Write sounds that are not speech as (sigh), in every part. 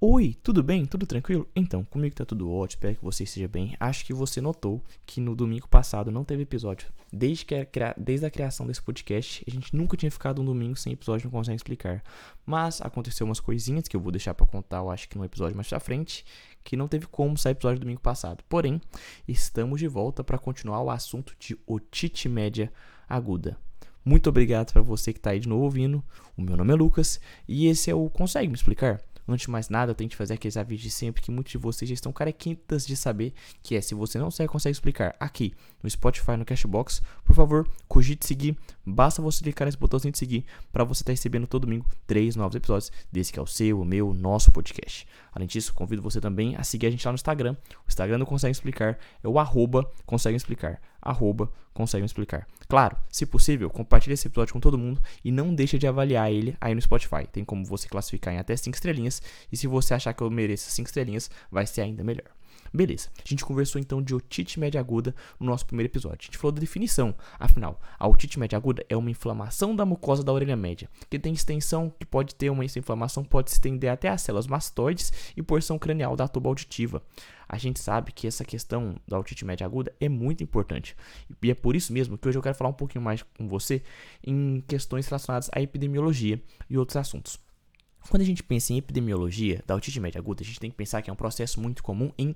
Oi, tudo bem? Tudo tranquilo? Então, comigo tá tudo ótimo, espero que você esteja bem. Acho que você notou que no domingo passado não teve episódio. Desde, que a, desde a criação desse podcast, a gente nunca tinha ficado um domingo sem episódio, não consegue explicar. Mas aconteceu umas coisinhas que eu vou deixar para contar, eu acho que no episódio mais pra frente, que não teve como sair episódio domingo passado. Porém, estamos de volta para continuar o assunto de otite média aguda. Muito obrigado para você que está aí de novo ouvindo. O meu nome é Lucas e esse é o Consegue Me Explicar? Antes de mais nada, eu tenho que fazer aqueles avisos de sempre que muitos de vocês já estão carequintas de saber, que é se você não consegue, consegue explicar aqui no Spotify, no Cashbox, por favor, cogite seguir. Basta você clicar nesse botãozinho de seguir para você estar tá recebendo todo domingo três novos episódios desse que é o seu, o meu, nosso podcast. Além disso, convido você também a seguir a gente lá no Instagram. O Instagram não consegue explicar, é o arroba consegue explicar. Arroba consegue explicar. Claro, se possível, compartilhe esse episódio com todo mundo e não deixe de avaliar ele aí no Spotify. Tem como você classificar em até 5 estrelinhas. E se você achar que eu mereço 5 estrelinhas, vai ser ainda melhor. Beleza, a gente conversou então de otite média aguda no nosso primeiro episódio. A gente falou da definição. Afinal, a otite média aguda é uma inflamação da mucosa da orelha média, que tem extensão, que pode ter uma essa inflamação, pode se estender até as células mastoides e porção cranial da tuba auditiva. A gente sabe que essa questão da otite média aguda é muito importante. E é por isso mesmo que hoje eu quero falar um pouquinho mais com você em questões relacionadas à epidemiologia e outros assuntos. Quando a gente pensa em epidemiologia da otite média aguda, a gente tem que pensar que é um processo muito comum em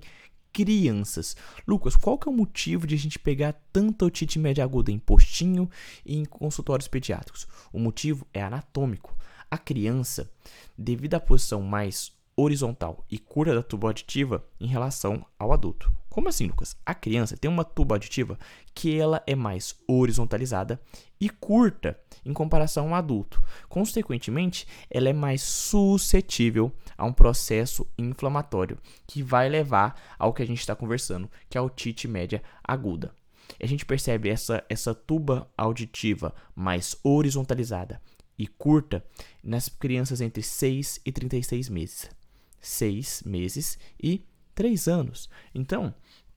crianças. Lucas, qual que é o motivo de a gente pegar tanta otite média aguda em postinho e em consultórios pediátricos? O motivo é anatômico. A criança, devido à posição mais horizontal e curta da tuba auditiva em relação ao adulto. Como assim, Lucas? A criança tem uma tuba auditiva que ela é mais horizontalizada e curta em comparação ao adulto. Consequentemente, ela é mais suscetível a um processo inflamatório que vai levar ao que a gente está conversando, que é a otite média aguda. A gente percebe essa, essa tuba auditiva mais horizontalizada e curta nas crianças entre 6 e 36 meses. 6 meses e 3 anos. Então,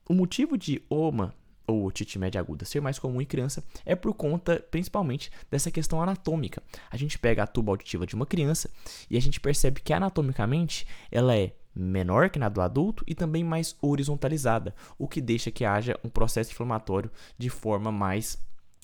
o motivo de OMA ou otite média aguda ser mais comum em criança é por conta principalmente dessa questão anatômica. A gente pega a tuba auditiva de uma criança e a gente percebe que anatomicamente ela é menor que na do adulto e também mais horizontalizada, o que deixa que haja um processo inflamatório de forma mais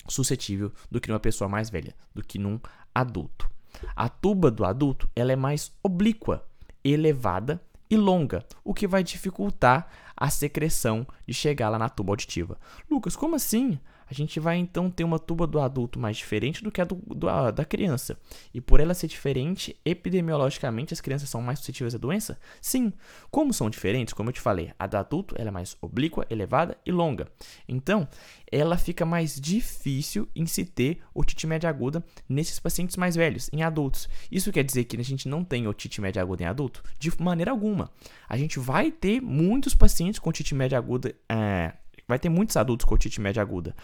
suscetível do que numa pessoa mais velha, do que num adulto. A tuba do adulto ela é mais oblíqua, elevada e longa, o que vai dificultar a secreção de chegar lá na tuba auditiva. Lucas, como assim? A gente vai então ter uma tuba do adulto mais diferente do que a do, do, a, da criança. E por ela ser diferente, epidemiologicamente as crianças são mais suscetíveis à doença? Sim. Como são diferentes, como eu te falei, a do adulto ela é mais oblíqua, elevada e longa. Então, ela fica mais difícil em se ter otite média aguda nesses pacientes mais velhos, em adultos. Isso quer dizer que a gente não tem otite média aguda em adulto? De maneira alguma. A gente vai ter muitos pacientes com otite média aguda, é, vai ter muitos adultos com otite média aguda.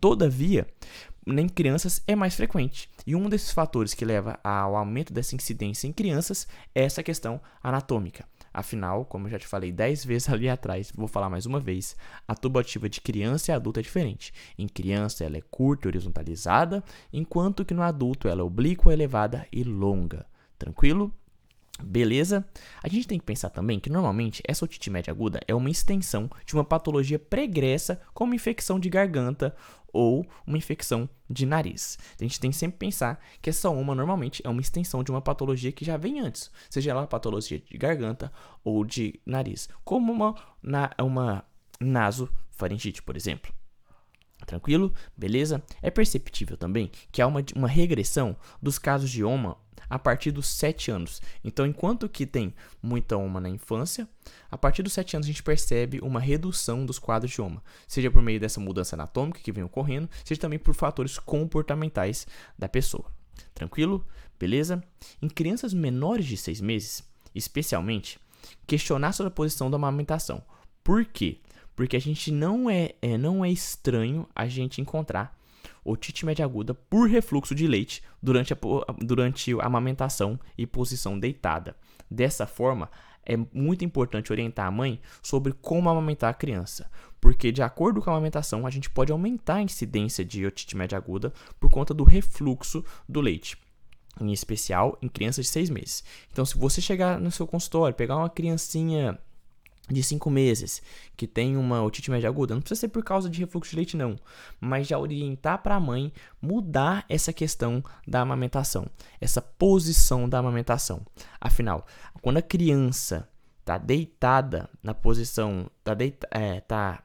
Todavia, em crianças é mais frequente. E um desses fatores que leva ao aumento dessa incidência em crianças é essa questão anatômica. Afinal, como eu já te falei 10 vezes (laughs) ali atrás, vou falar mais uma vez, a tuba ativa de criança e adulto é diferente. Em criança ela é curta e horizontalizada, enquanto que no adulto ela é oblíqua, elevada e longa. Tranquilo? Beleza? A gente tem que pensar também que normalmente essa otite média aguda é uma extensão de uma patologia pregressa, como infecção de garganta ou uma infecção de nariz. A gente tem que sempre pensar que essa uma normalmente é uma extensão de uma patologia que já vem antes, seja ela patologia de garganta ou de nariz, como uma, na, uma nasofaringite, por exemplo. Tranquilo? Beleza? É perceptível também que há uma, uma regressão dos casos de OMA a partir dos 7 anos. Então, enquanto que tem muita OMA na infância, a partir dos 7 anos a gente percebe uma redução dos quadros de OMA, seja por meio dessa mudança anatômica que vem ocorrendo, seja também por fatores comportamentais da pessoa. Tranquilo? Beleza? Em crianças menores de 6 meses, especialmente, questionar sobre a posição da amamentação. Por quê? Porque a gente não é, é não é estranho a gente encontrar otite média aguda por refluxo de leite durante a, durante a amamentação e posição deitada. Dessa forma, é muito importante orientar a mãe sobre como amamentar a criança, porque de acordo com a amamentação, a gente pode aumentar a incidência de otite média aguda por conta do refluxo do leite. em especial em crianças de 6 meses. Então, se você chegar no seu consultório, pegar uma criancinha de 5 meses que tem uma otite média aguda, não precisa ser por causa de refluxo de leite não, mas já orientar para a mãe mudar essa questão da amamentação, essa posição da amamentação. Afinal, quando a criança está deitada na posição, tá, deita, é, tá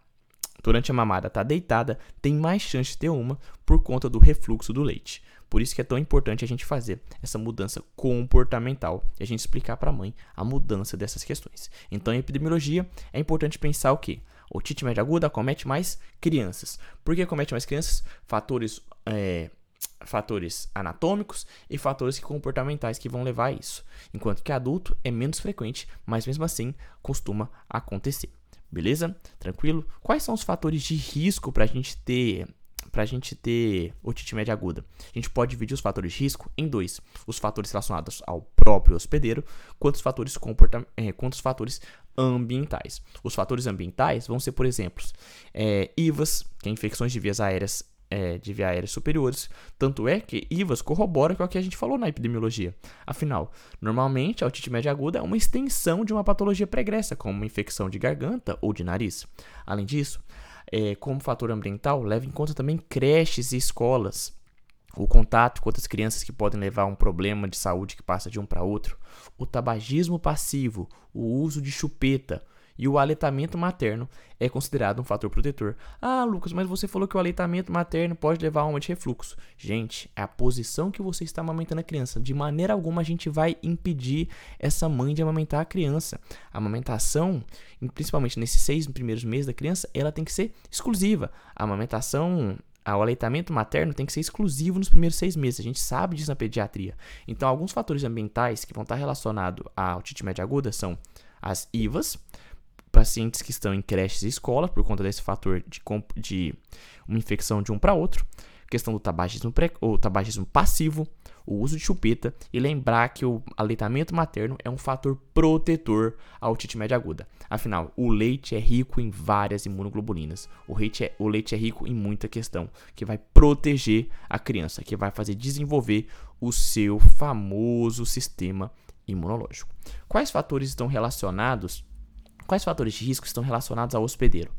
durante a mamada, está deitada, tem mais chance de ter uma por conta do refluxo do leite. Por isso que é tão importante a gente fazer essa mudança comportamental e a gente explicar para a mãe a mudança dessas questões. Então, em epidemiologia, é importante pensar o quê? Otite média aguda comete mais crianças. Por que comete mais crianças? Fatores, é, fatores anatômicos e fatores comportamentais que vão levar a isso. Enquanto que adulto é menos frequente, mas mesmo assim costuma acontecer. Beleza? Tranquilo? Quais são os fatores de risco para a gente ter para a gente ter otite média aguda? A gente pode dividir os fatores de risco em dois: os fatores relacionados ao próprio hospedeiro, quanto os fatores, comporta é, quanto os fatores ambientais. Os fatores ambientais vão ser, por exemplo, é, IVAs, que é infecções de vias aéreas é, de via aérea superiores. Tanto é que IVAs corrobora com o que a gente falou na epidemiologia. Afinal, normalmente a otite média aguda é uma extensão de uma patologia pregressa, como uma infecção de garganta ou de nariz. Além disso, é, como fator ambiental, leva em conta também creches e escolas, o contato com outras crianças que podem levar a um problema de saúde que passa de um para outro, o tabagismo passivo, o uso de chupeta, e o aleitamento materno é considerado um fator protetor. Ah, Lucas, mas você falou que o aleitamento materno pode levar a de refluxo. Gente, é a posição que você está amamentando a criança. De maneira alguma a gente vai impedir essa mãe de amamentar a criança. A amamentação, principalmente nesses seis primeiros meses da criança, ela tem que ser exclusiva. A amamentação o aleitamento materno tem que ser exclusivo nos primeiros seis meses. A gente sabe disso na pediatria. Então, alguns fatores ambientais que vão estar relacionados à otite média aguda são as IVAs, pacientes que estão em creches e escola por conta desse fator de, de uma infecção de um para outro, questão do tabagismo, pré, ou tabagismo passivo, o uso de chupeta e lembrar que o aleitamento materno é um fator protetor à otite média aguda. Afinal, o leite é rico em várias imunoglobulinas. O leite, é, o leite é rico em muita questão que vai proteger a criança, que vai fazer desenvolver o seu famoso sistema imunológico. Quais fatores estão relacionados Quais fatores de risco estão relacionados ao hospedeiro?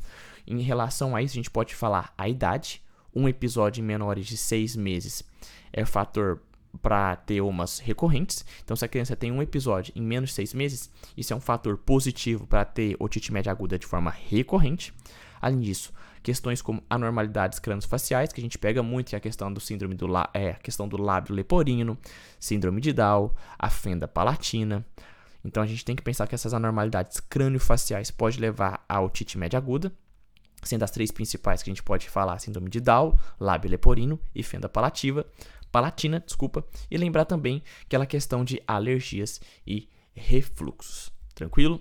Em relação a isso, a gente pode falar a idade. Um episódio em menores de seis meses é fator para ter umas recorrentes. Então, se a criança tem um episódio em menos de seis meses, isso é um fator positivo para ter otite média aguda de forma recorrente. Além disso, questões como anormalidades crâniofaciais, que a gente pega muito, que é a questão do síndrome do, é, questão do lábio leporino, síndrome de Down, a fenda palatina, então a gente tem que pensar que essas anormalidades crânio-faciais podem levar a otite média aguda, sendo as três principais que a gente pode falar síndrome de Down, lábio leporino e fenda palativa, palatina, desculpa, e lembrar também aquela questão de alergias e refluxos. Tranquilo?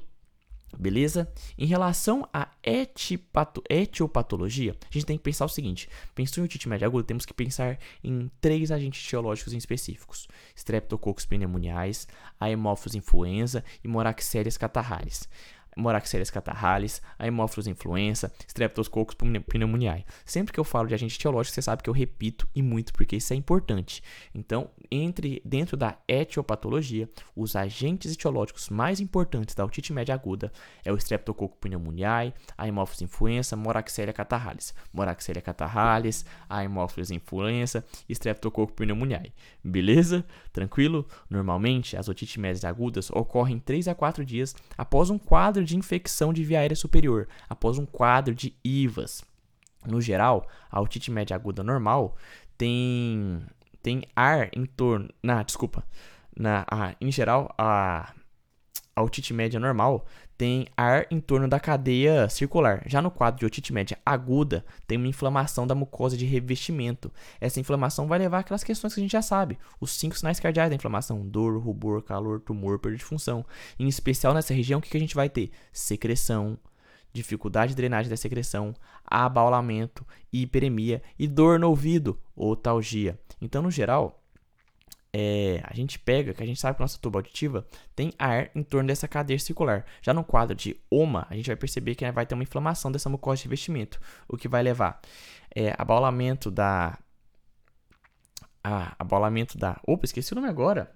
Beleza? Em relação à etipato, etiopatologia, a gente tem que pensar o seguinte: pensou em otite média aguda, temos que pensar em três agentes etiológicos específicos: Streptococcus pneumoniae, a Haemophilus influenza e Moraxerias catarrhalis. Moraxerias catarrhalis, a Haemophilus influenza, Streptococcus pneumoniae. Sempre que eu falo de agente etiológico, você sabe que eu repito e muito porque isso é importante. Então, entre dentro da etiopatologia, os agentes etiológicos mais importantes da otite média aguda é o Streptococcus pneumoniae, a Haemophilus influenza, Moraxeria catarrhalis. Moraxeria catarrhalis, a Haemophilus influenza Streptococcus pneumoniae. Beleza? Tranquilo? Normalmente, as otites médias agudas ocorrem 3 a 4 dias após um quadro de infecção de via aérea superior, após um quadro de IVAs. No geral, a otite média aguda normal tem, tem ar em torno. Na, desculpa. Na, a, em geral, a, a otite média normal tem ar em torno da cadeia circular. Já no quadro de otite média aguda, tem uma inflamação da mucosa de revestimento. Essa inflamação vai levar aquelas questões que a gente já sabe. Os cinco sinais cardeais da inflamação: dor, rubor, calor, tumor, perda de função. Em especial nessa região, o que a gente vai ter? Secreção, dificuldade de drenagem da secreção, abaulamento, hiperemia e dor no ouvido, otalgia. Então, no geral, é, a gente pega, que a gente sabe que a nossa tuba auditiva tem ar em torno dessa cadeia circular. Já no quadro de OMA, a gente vai perceber que vai ter uma inflamação dessa mucosa de revestimento, o que vai levar é, abaulamento da a abolamento da. Opa, esqueci o nome agora.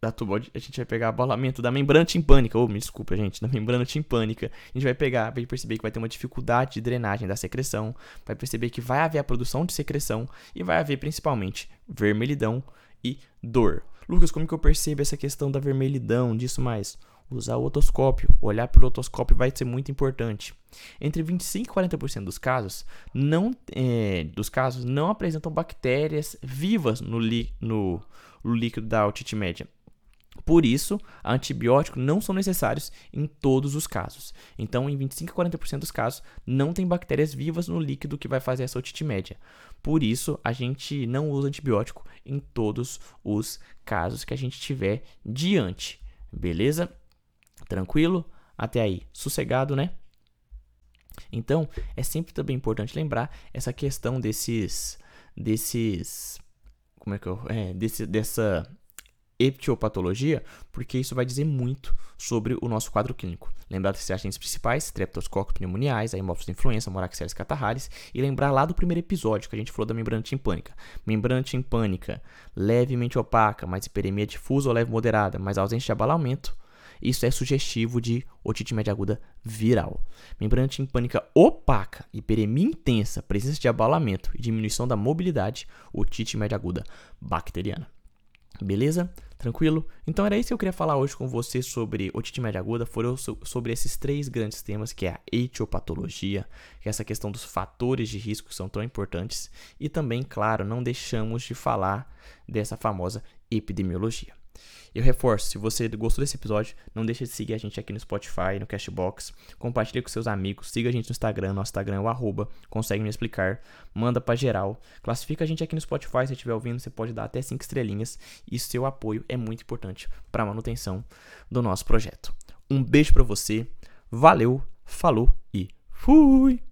Da tubo, a gente vai pegar abolamento da membrana timpânica. Oh, me desculpa, gente. Da membrana timpânica. A gente vai pegar, vai perceber que vai ter uma dificuldade de drenagem da secreção. Vai perceber que vai haver a produção de secreção. E vai haver principalmente vermelhidão e dor. Lucas, como que eu percebo essa questão da vermelhidão, disso mais? Usar o otoscópio, olhar pelo otoscópio vai ser muito importante. Entre 25 e 40% dos casos não, é, dos casos não apresentam bactérias vivas no, no, no líquido da otite média. Por isso, antibióticos não são necessários em todos os casos. Então, em 25 a 40% dos casos, não tem bactérias vivas no líquido que vai fazer essa otite média. Por isso, a gente não usa antibiótico em todos os casos que a gente tiver diante. Beleza? Tranquilo? Até aí, sossegado, né? Então, é sempre também importante lembrar essa questão desses desses como é que eu, é, desse, dessa etiopatologia, porque isso vai dizer muito sobre o nosso quadro clínico. Lembrar desses agentes principais, streptococcus pneumoniais, hemófilos influenza, moraxeres catarralis, e lembrar lá do primeiro episódio que a gente falou da membrana timpânica. Membrana timpânica levemente opaca, mas hiperemia difusa ou leve moderada, mas ausência de abalamento, isso é sugestivo de otite média aguda viral. Membrana timpânica opaca, hiperemia intensa, presença de abalamento e diminuição da mobilidade, otite média aguda bacteriana. Beleza? Tranquilo? Então era isso que eu queria falar hoje com você sobre otite média aguda, foram sobre esses três grandes temas, que é a etiopatologia, que é essa questão dos fatores de risco que são tão importantes, e também, claro, não deixamos de falar dessa famosa epidemiologia. Eu reforço, se você gostou desse episódio, não deixe de seguir a gente aqui no Spotify, no Cashbox, compartilhe com seus amigos, siga a gente no Instagram, nosso Instagram é o arroba, consegue me explicar, manda para geral, classifica a gente aqui no Spotify, se estiver ouvindo, você pode dar até 5 estrelinhas, e seu apoio é muito importante para manutenção do nosso projeto. Um beijo para você, valeu, falou e fui!